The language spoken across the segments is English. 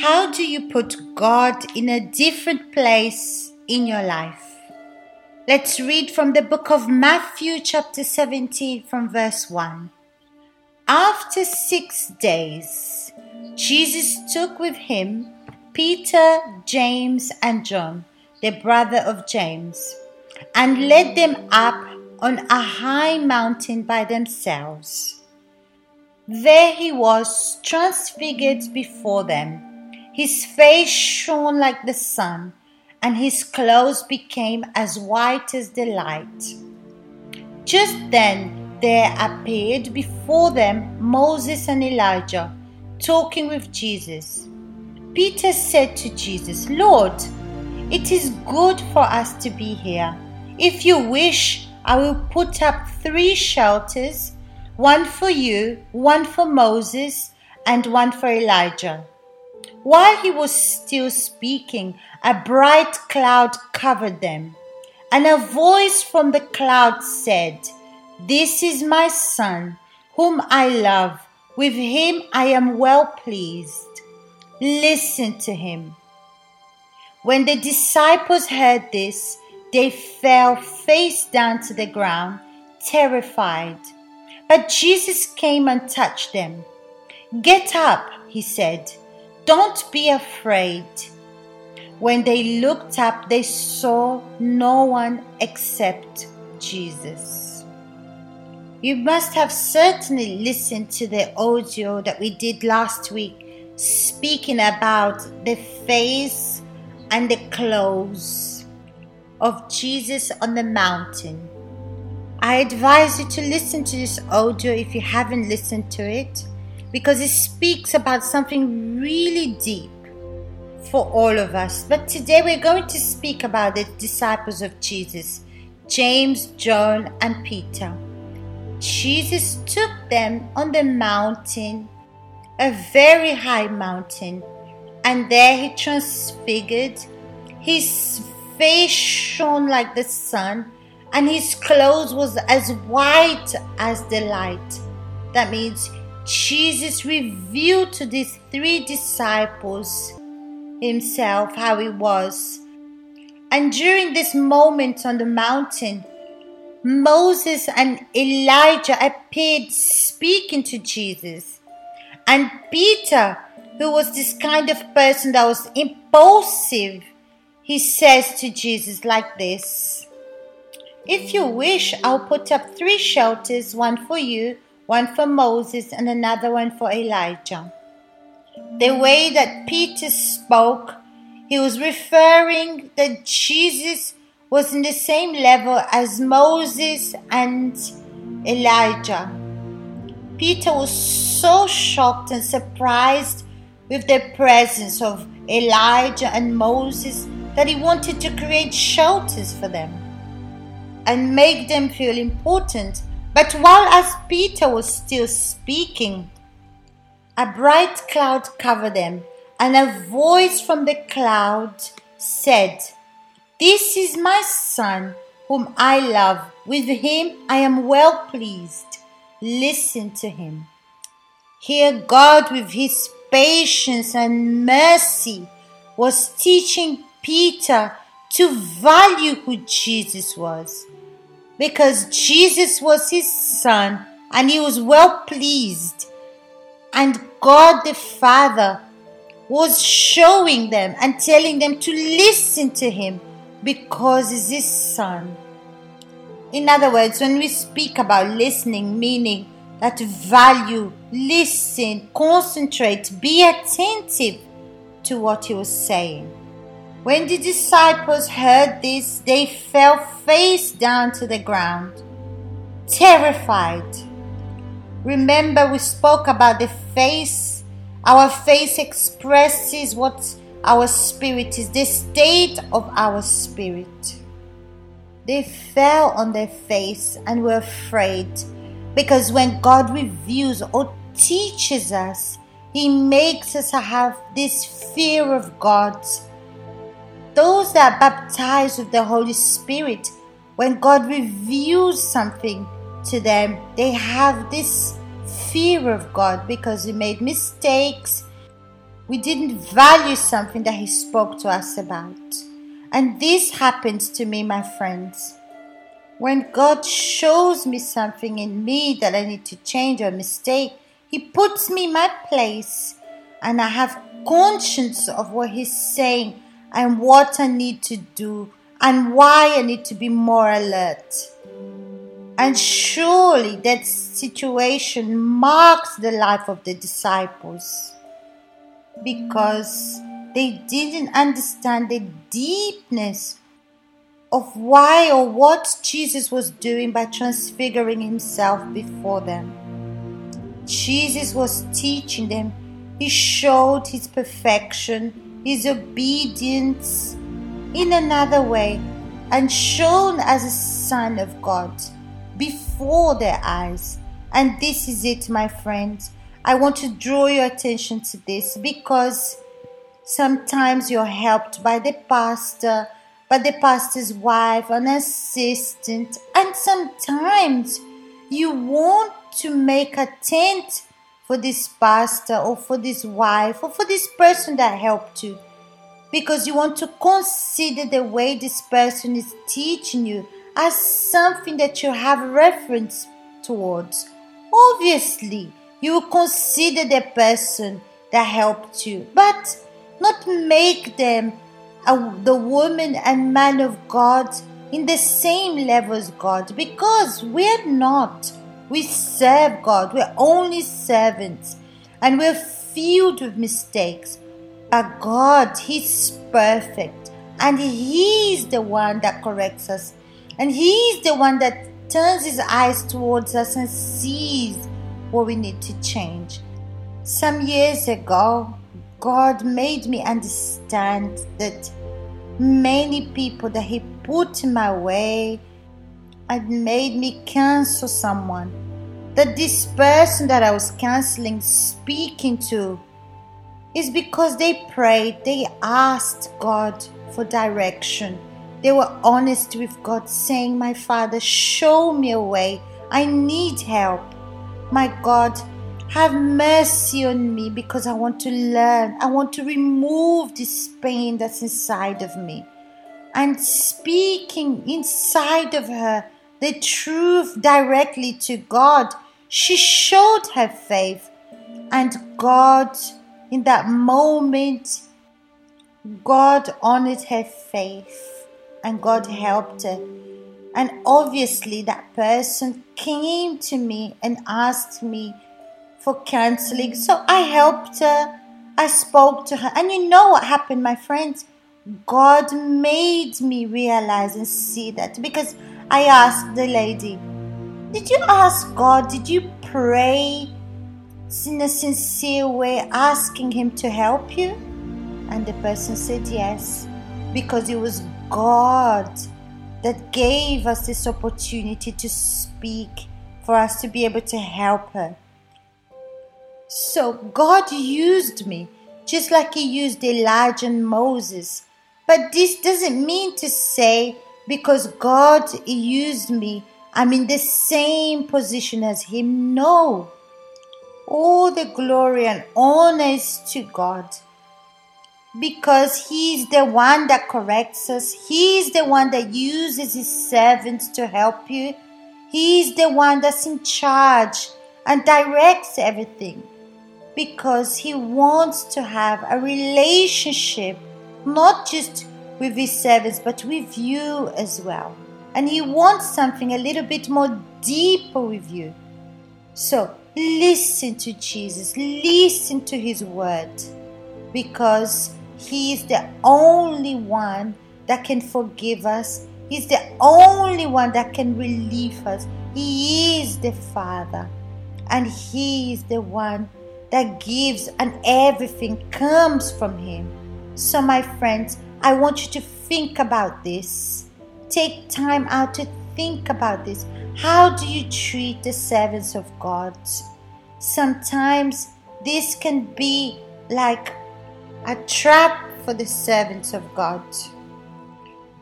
How do you put God in a different place in your life? Let's read from the book of Matthew, chapter 17, from verse 1. After six days, Jesus took with him Peter, James, and John, the brother of James, and led them up on a high mountain by themselves. There he was transfigured before them his face shone like the sun, and his clothes became as white as the light. Just then there appeared before them Moses and Elijah talking with Jesus. Peter said to Jesus, Lord, it is good for us to be here. If you wish, I will put up three shelters one for you, one for Moses, and one for Elijah. While he was still speaking, a bright cloud covered them, and a voice from the cloud said, This is my son, whom I love. With him I am well pleased. Listen to him. When the disciples heard this, they fell face down to the ground, terrified. But Jesus came and touched them. Get up, he said. Don't be afraid. When they looked up, they saw no one except Jesus. You must have certainly listened to the audio that we did last week speaking about the face and the clothes of Jesus on the mountain. I advise you to listen to this audio if you haven't listened to it because it speaks about something really deep for all of us. But today we're going to speak about the disciples of Jesus James, John, and Peter. Jesus took them on the mountain, a very high mountain, and there he transfigured. His face shone like the sun, and his clothes was as white as the light. That means Jesus revealed to these three disciples himself how he was. And during this moment on the mountain, Moses and Elijah appeared speaking to Jesus. And Peter, who was this kind of person that was impulsive, he says to Jesus like this If you wish, I'll put up three shelters one for you one for Moses and another one for Elijah. The way that Peter spoke, he was referring that Jesus was in the same level as Moses and Elijah. Peter was so shocked and surprised with the presence of Elijah and Moses that he wanted to create shelters for them and make them feel important but while as Peter was still speaking, a bright cloud covered them, and a voice from the cloud said, This is my son, whom I love. With him I am well pleased. Listen to him. Here, God, with his patience and mercy, was teaching Peter to value who Jesus was because Jesus was his son and he was well pleased. And God the Father was showing them and telling them to listen to him because he's his son. In other words, when we speak about listening, meaning that value, listen, concentrate, be attentive to what he was saying. When the disciples heard this, they fell face down to the ground, terrified. Remember, we spoke about the face. Our face expresses what our spirit is, the state of our spirit. They fell on their face and were afraid because when God reveals or teaches us, He makes us have this fear of God those that are baptized with the Holy Spirit, when God reveals something to them, they have this fear of God because we made mistakes. we didn't value something that He spoke to us about. And this happens to me, my friends. When God shows me something in me that I need to change or mistake, He puts me in my place and I have conscience of what He's saying and what I need to do and why I need to be more alert. And surely that situation marks the life of the disciples because they didn't understand the deepness of why or what Jesus was doing by transfiguring himself before them. Jesus was teaching them, he showed his perfection, his obedience in another way, and shown as a Son of God before their eyes. And this is it, my friends. I want to draw your attention to this because sometimes you're helped by the pastor, by the pastor's wife, an assistant, and sometimes you want to make a tent for this pastor or for this wife or for this person that helped you because you want to consider the way this person is teaching you as something that you have reference towards. Obviously, you will consider the person that helped you, but not make them a, the woman and man of God in the same level as God because we're not. We serve God, we're only servants, and we're filled with mistakes. But God, He's perfect, and He's the one that corrects us, and He's the one that turns His eyes towards us and sees what we need to change. Some years ago, God made me understand that many people that He put in my way had made me cancel someone. That this person that I was canceling, speaking to, is because they prayed, they asked God for direction. They were honest with God, saying, My Father, show me a way. I need help. My God, have mercy on me because I want to learn. I want to remove this pain that's inside of me. And speaking inside of her the truth directly to God, she showed her faith. And God, in that moment, God honored her faith and God helped her. And obviously, that person came to me and asked me for counseling. So I helped her, I spoke to her. And you know what happened, my friends? God made me realize and see that because I asked the lady, Did you ask God? Did you pray in a sincere way, asking Him to help you? And the person said yes, because it was God that gave us this opportunity to speak for us to be able to help her. So God used me just like He used Elijah and Moses. But this doesn't mean to say because God used me, I'm in the same position as Him. No. All the glory and honor is to God because He's the one that corrects us, He's the one that uses His servants to help you, He's the one that's in charge and directs everything because He wants to have a relationship not just with His servants but with you as well. And He wants something a little bit more deeper with you. So listen to Jesus, listen to His word because he is the only one that can forgive us. He's the only one that can relieve us. He is the Father. And He is the one that gives, and everything comes from Him. So, my friends, I want you to think about this. Take time out to think about this. How do you treat the servants of God? Sometimes this can be like a trap for the servants of God.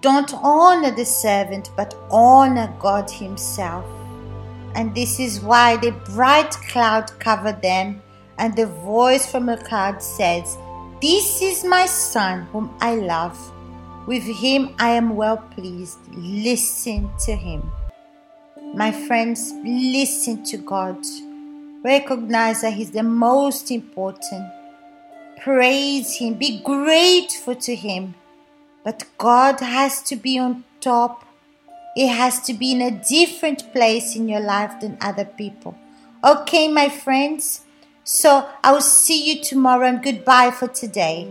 Don't honor the servant, but honor God Himself. And this is why the bright cloud covered them, and the voice from the cloud says, This is my son whom I love. With him I am well pleased. Listen to him. My friends, listen to God. Recognize that He's the most important. Praise Him. Be grateful to Him. But God has to be on top. It has to be in a different place in your life than other people. Okay, my friends? So I will see you tomorrow and goodbye for today.